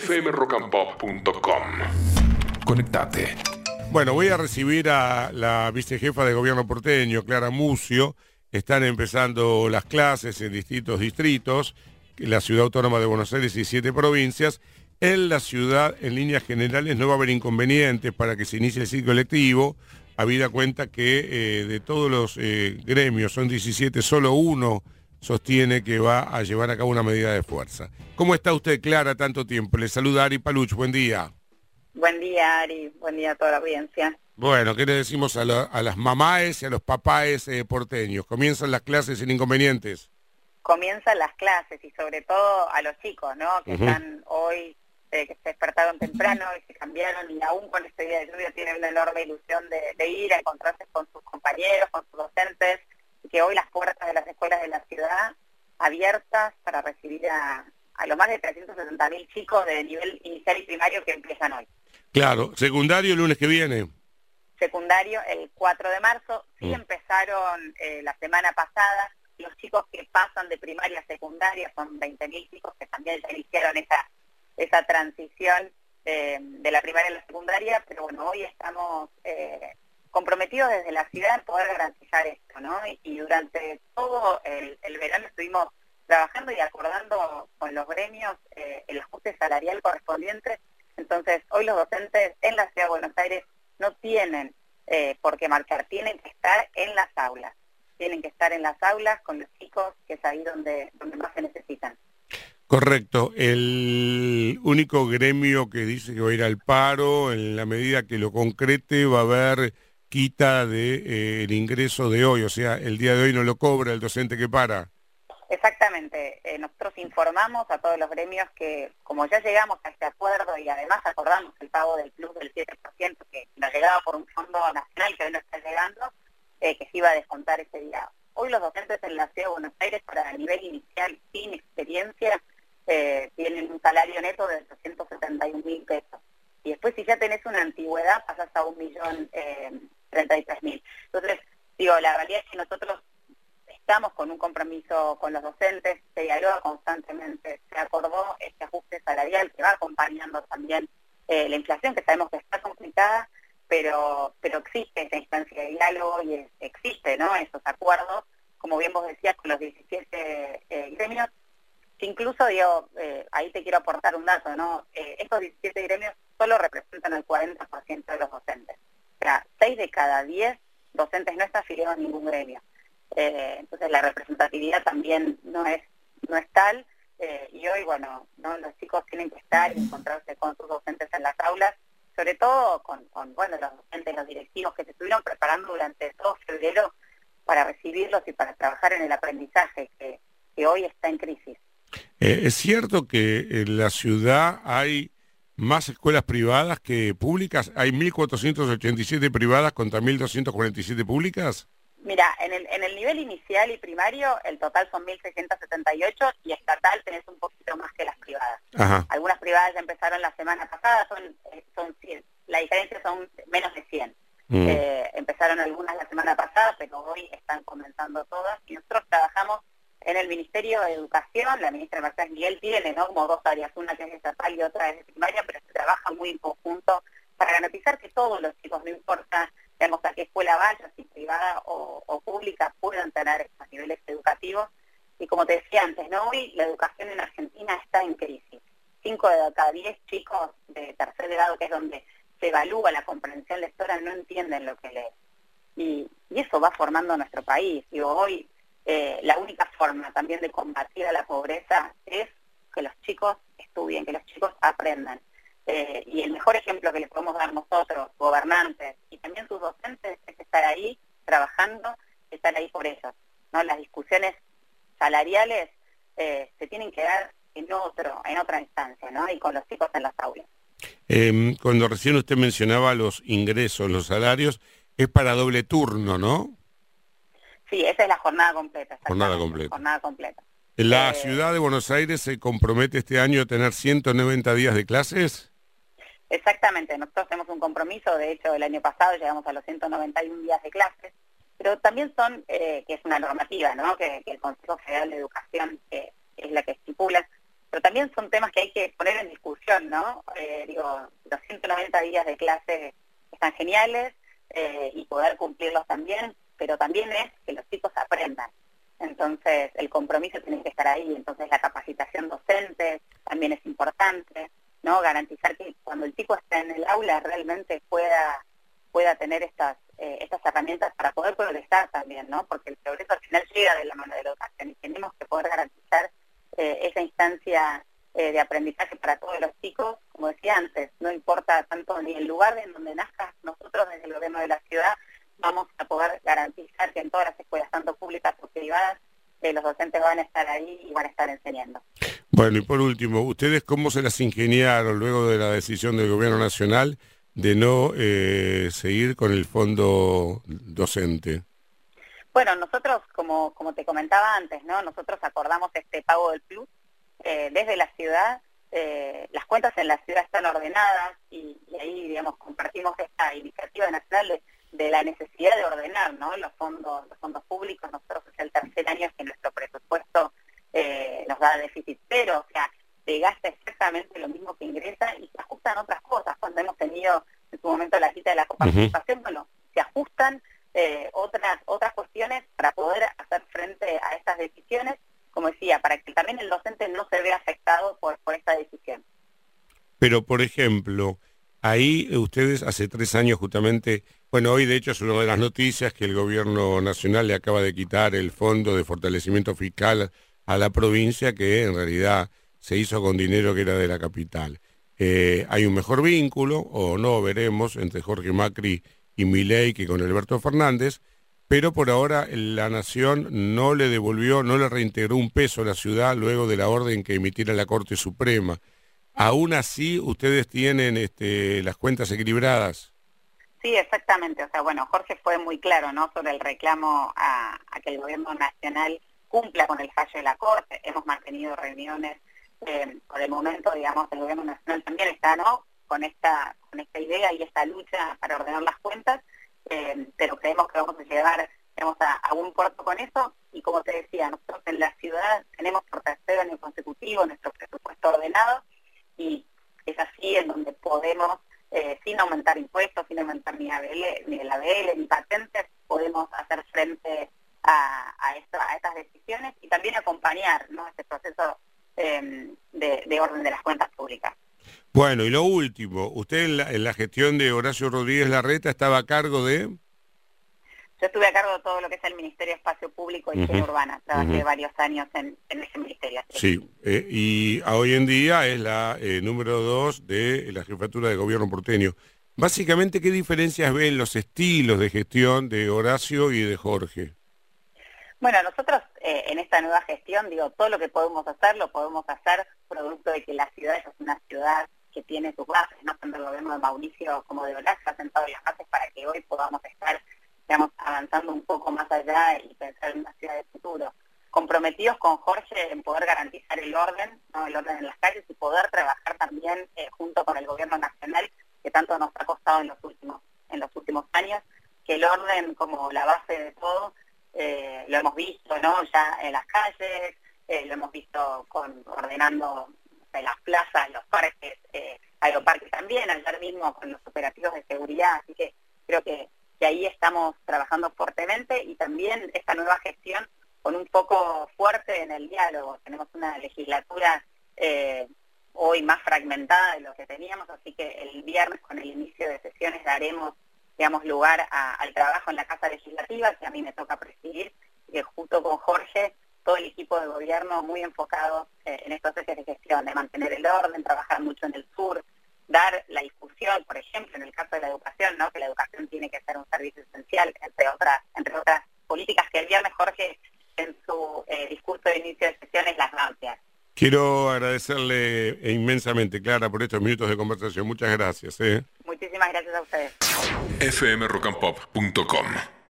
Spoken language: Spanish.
fmrockandpop.com. Conectate. Bueno, voy a recibir a la vicejefa de gobierno porteño, Clara Mucio. Están empezando las clases en distintos distritos, la ciudad autónoma de Buenos Aires y siete provincias. En la ciudad, en líneas generales, no va a haber inconvenientes para que se inicie el ciclo electivo, habida cuenta que eh, de todos los eh, gremios, son 17, solo uno sostiene que va a llevar a cabo una medida de fuerza. ¿Cómo está usted, Clara, tanto tiempo? Le saluda Ari Paluch, buen día. Buen día, Ari, buen día a toda la audiencia. Bueno, ¿qué le decimos a, las mamás y a los papás eh, porteños? ¿Comienzan las clases sin inconvenientes? Comienzan las clases y sobre todo a los chicos, ¿no? Que están hoy, eh, que se despertaron temprano y se cambiaron y aún con este día de lluvia tienen una enorme ilusión de ir a encontrarse con sus compañeros, con sus docentes, que hoy las puertas de las escuelas de la ciudad abiertas para recibir a, a los más de 360.000 chicos de nivel inicial y primario que empiezan hoy. Claro, secundario el lunes que viene. Secundario el 4 de marzo, sí mm. empezaron eh, la semana pasada, los chicos que pasan de primaria a secundaria, son 20.000 chicos que también ya iniciaron esa, esa transición eh, de la primaria a la secundaria, pero bueno, hoy estamos eh, comprometidos desde la ciudad en poder garantizar esto, ¿no? Y, durante todo el, verano estuvimos trabajando y acordando con los gremios eh, el ajuste salarial correspondiente. Entonces, hoy los docentes en la ciudad de Buenos Aires no tienen eh, por qué marchar, tienen que estar en las aulas, tienen que estar en las aulas con los chicos, que es ahí donde, donde más se necesitan. Correcto. El único gremio que dice que va a ir al paro, en la medida que lo concrete, va a haber quita del de, eh, ingreso de hoy, o sea, el día de hoy no lo cobra el docente que para. Exactamente. Eh, nosotros informamos a todos los gremios que como ya llegamos a este acuerdo y además acordamos el pago del plus del 7% que nos llegaba por un fondo nacional que hoy no está llegando, eh, que se iba a descontar ese día. Hoy los docentes en la Ciudad de Buenos Aires para el nivel inicial sin experiencia tienen un salario neto de 871 mil pesos. Y después si ya tenés una antigüedad pasas a un millón 33.000. Entonces, digo, la realidad es que nosotros estamos con un compromiso con los docentes, se dialoga constantemente, se acordó este ajuste salarial que va acompañando también eh, la inflación, que sabemos que está complicada, pero, pero existe esa instancia de diálogo y existe ¿no? esos acuerdos, como bien vos decías, con los 17 eh, gremios, que incluso, digo, eh, ahí te quiero aportar un dato, ¿no? estos 17 gremios solo representan el 40% de los docentes. Sea, 6 de cada 10 docentes no están afiliados a ningún gremio. Eh, entonces la representatividad también no es, no es tal. Eh, y hoy, bueno, ¿no? los chicos tienen que estar y encontrarse con sus docentes en las aulas, sobre todo con, bueno, los docentes, los directivos que se estuvieron preparando durante todo febrero para recibirlos y para trabajar en el aprendizaje que, que hoy está en crisis. Eh, es cierto que en la ciudad hay más escuelas privadas que públicas? ¿Hay 1.487 privadas contra 1.247 públicas? Mira, en el, en el nivel inicial y primario el total son 1.678 y estatal tenés un poquito más que las privadas. Algunas privadas ya empezaron la semana pasada, son, eh, son 100. La diferencia son menos de 100. Mm. Eh, empezaron algunas la semana pasada, pero hoy están comenzando todas y nosotros trabajamos en el Ministerio de Educación, la ministra Mercedes Miguel tiene ¿no? como dos áreas, una que es estatal y otra es primaria, pero se trabaja muy en conjunto para garantizar que todos los chicos, no importa digamos, a qué escuela vaya, si privada o, pública, puedan tener estos niveles educativos. Y como te decía antes, ¿no? hoy la educación en Argentina está en crisis. Cinco de cada diez chicos de tercer grado, que es donde se evalúa la comprensión lectora, no entienden lo que leen. Y, y eso va formando nuestro país. Digo, hoy eh, la única forma también de combatir a la pobreza es que los chicos estudien, que los chicos aprendan. Eh, y el mejor ejemplo que les podemos dar nosotros, gobernantes y también sus docentes, es estar ahí trabajando, estar ahí por ellos. ¿no? Las discusiones salariales eh, se tienen que dar en otro, en otra instancia, ¿no? Y con los chicos en las aulas. Em, cuando recién usted mencionaba los ingresos, los salarios, es para doble turno, ¿no? Sí, esa es la jornada completa. Jornada completa. Jornada completa. ¿La eh, ciudad de Buenos Aires se compromete este año a tener 190 días de clases? Exactamente, nosotros tenemos un compromiso, de hecho el año pasado llegamos a los 191 días de clases, pero también son, eh, que es una normativa, ¿no? que, el Consejo Federal de Educación es la que estipula, pero también son temas que hay que poner en discusión, ¿no? Eh, digo, los 190 días de clase están geniales eh, y poder cumplirlos también, pero también es aprendan. Entonces, el compromiso tiene que estar ahí, entonces la capacitación docente también es importante, ¿no? Garantizar que cuando el chico está en el aula realmente pueda pueda tener estas eh, estas herramientas para poder progresar también, ¿no? Porque el progreso al final llega de la mano de la educación y tenemos que poder garantizar eh, esa instancia eh, de aprendizaje para todos los chicos, como decía antes, no importa tanto ni el lugar en donde nazcas, nosotros desde el gobierno de la ciudad vamos a poder garantizar que en todas las escuelas, tanto públicas como privadas, los docentes van a estar ahí y van a estar enseñando. Bueno, y por último, ¿ustedes cómo se las ingeniaron luego de la decisión del gobierno nacional de no eh, seguir con el fondo docente? Bueno, nosotros, como, como te comentaba antes, ¿no? nosotros acordamos este pago del plus eh, desde la ciudad. Eh, las cuentas en la ciudad están ordenadas y, ahí, digamos, compartimos esta iniciativa nacional de, la necesidad de ordenar ¿no? los fondos los fondos públicos. Nosotros es el tercer año que nuestro presupuesto nos da déficit cero, o sea, se gasta exactamente lo mismo que ingresa y se ajustan otras cosas. Cuando hemos tenido en su momento la cita de la coparticipación, bueno, se ajustan eh, otras otras cuestiones para poder hacer frente a estas decisiones, como decía, para que también el docente no se vea afectado por, por esta decisión. Pero, por ejemplo, ahí ustedes hace tres años justamente, bueno, hoy de hecho es una de las noticias que el gobierno nacional le acaba de quitar el fondo de fortalecimiento fiscal a la provincia, que en realidad se hizo con dinero que era de la capital. Eh, hay un mejor vínculo, o no, veremos, entre Jorge Macri y Milei que con Alberto Fernández, pero por ahora la Nación no le devolvió, no le reintegró un peso a la ciudad luego de la orden que emitiera la Corte Suprema. Aún así, ustedes tienen este, las cuentas equilibradas. Sí, exactamente. O sea, bueno, Jorge fue muy claro, ¿no? Sobre el reclamo a, que el gobierno nacional cumpla con el fallo de la Corte. Hemos mantenido reuniones eh, por el momento, digamos, el gobierno nacional también está, ¿no? Con esta, con esta idea y esta lucha para ordenar las cuentas, eh, pero creemos que vamos a llegar digamos, a, a, un puerto con eso y como te decía, nosotros en la ciudad tenemos por tercero año consecutivo nuestro presupuesto ordenado y es así en donde podemos, eh, sin aumentar impuestos, sin aumentar ni, ABL, ni el ABL, ni patentes, podemos hacer frente a, estas decisiones y también acompañar ¿no? este proceso Em, de, orden de las cuentas públicas. Bueno, y lo último, usted en la, gestión de Horacio Rodríguez Larreta estaba a cargo de... Yo estuve a cargo de todo lo que es el Ministerio de Espacio Público y uh Urbana. Trabajé varios años en, ese ministerio. Sí, eh, y hoy en día es la eh, número dos de la jefatura de gobierno porteño. Básicamente, ¿qué diferencias ven los estilos de gestión de Horacio y de Jorge? Bueno, nosotros eh, en esta nueva gestión, digo, todo lo que podemos hacer, lo podemos hacer producto de que la ciudad es una ciudad que tiene sus bases, no tanto el gobierno de Mauricio como de Olaz, ha sentado las bases para que hoy podamos estar, digamos, avanzando un poco más allá y pensar en una ciudad de futuro. Comprometidos con Jorge en poder garantizar el orden, ¿no? el orden en las calles y poder trabajar también eh, junto con el gobierno nacional, que tanto nos ha costado en los últimos, en los últimos años, que el orden como la base de todo eh, lo hemos visto ¿no? ya en las calles, eh, lo hemos visto con ordenando en las plazas, los parques, eh, aeroparques también, ayer mismo con los operativos de seguridad, así que creo que, que ahí estamos trabajando fuertemente y también esta nueva gestión con un poco fuerte en el diálogo. Tenemos una legislatura eh, hoy más fragmentada de lo que teníamos, así que el viernes con el inicio de sesiones daremos digamos, lugar al trabajo en la Casa Legislativa, que a mí me toca presidir, que junto con Jorge, todo el equipo de gobierno muy enfocado eh, en estos ejes de gestión, de mantener el orden, trabajar mucho en el sur, dar la discusión, por ejemplo, en el caso de la educación, ¿no? que la educación tiene que ser un servicio esencial, entre otras, entre otras políticas que el viernes Jorge en su eh, discurso de inicio de sesiones las amplias. Quiero agradecerle inmensamente, Clara, por estos minutos de conversación. Muchas gracias. ¿eh? Muchísimas gracias a ustedes. fmrockandpop.com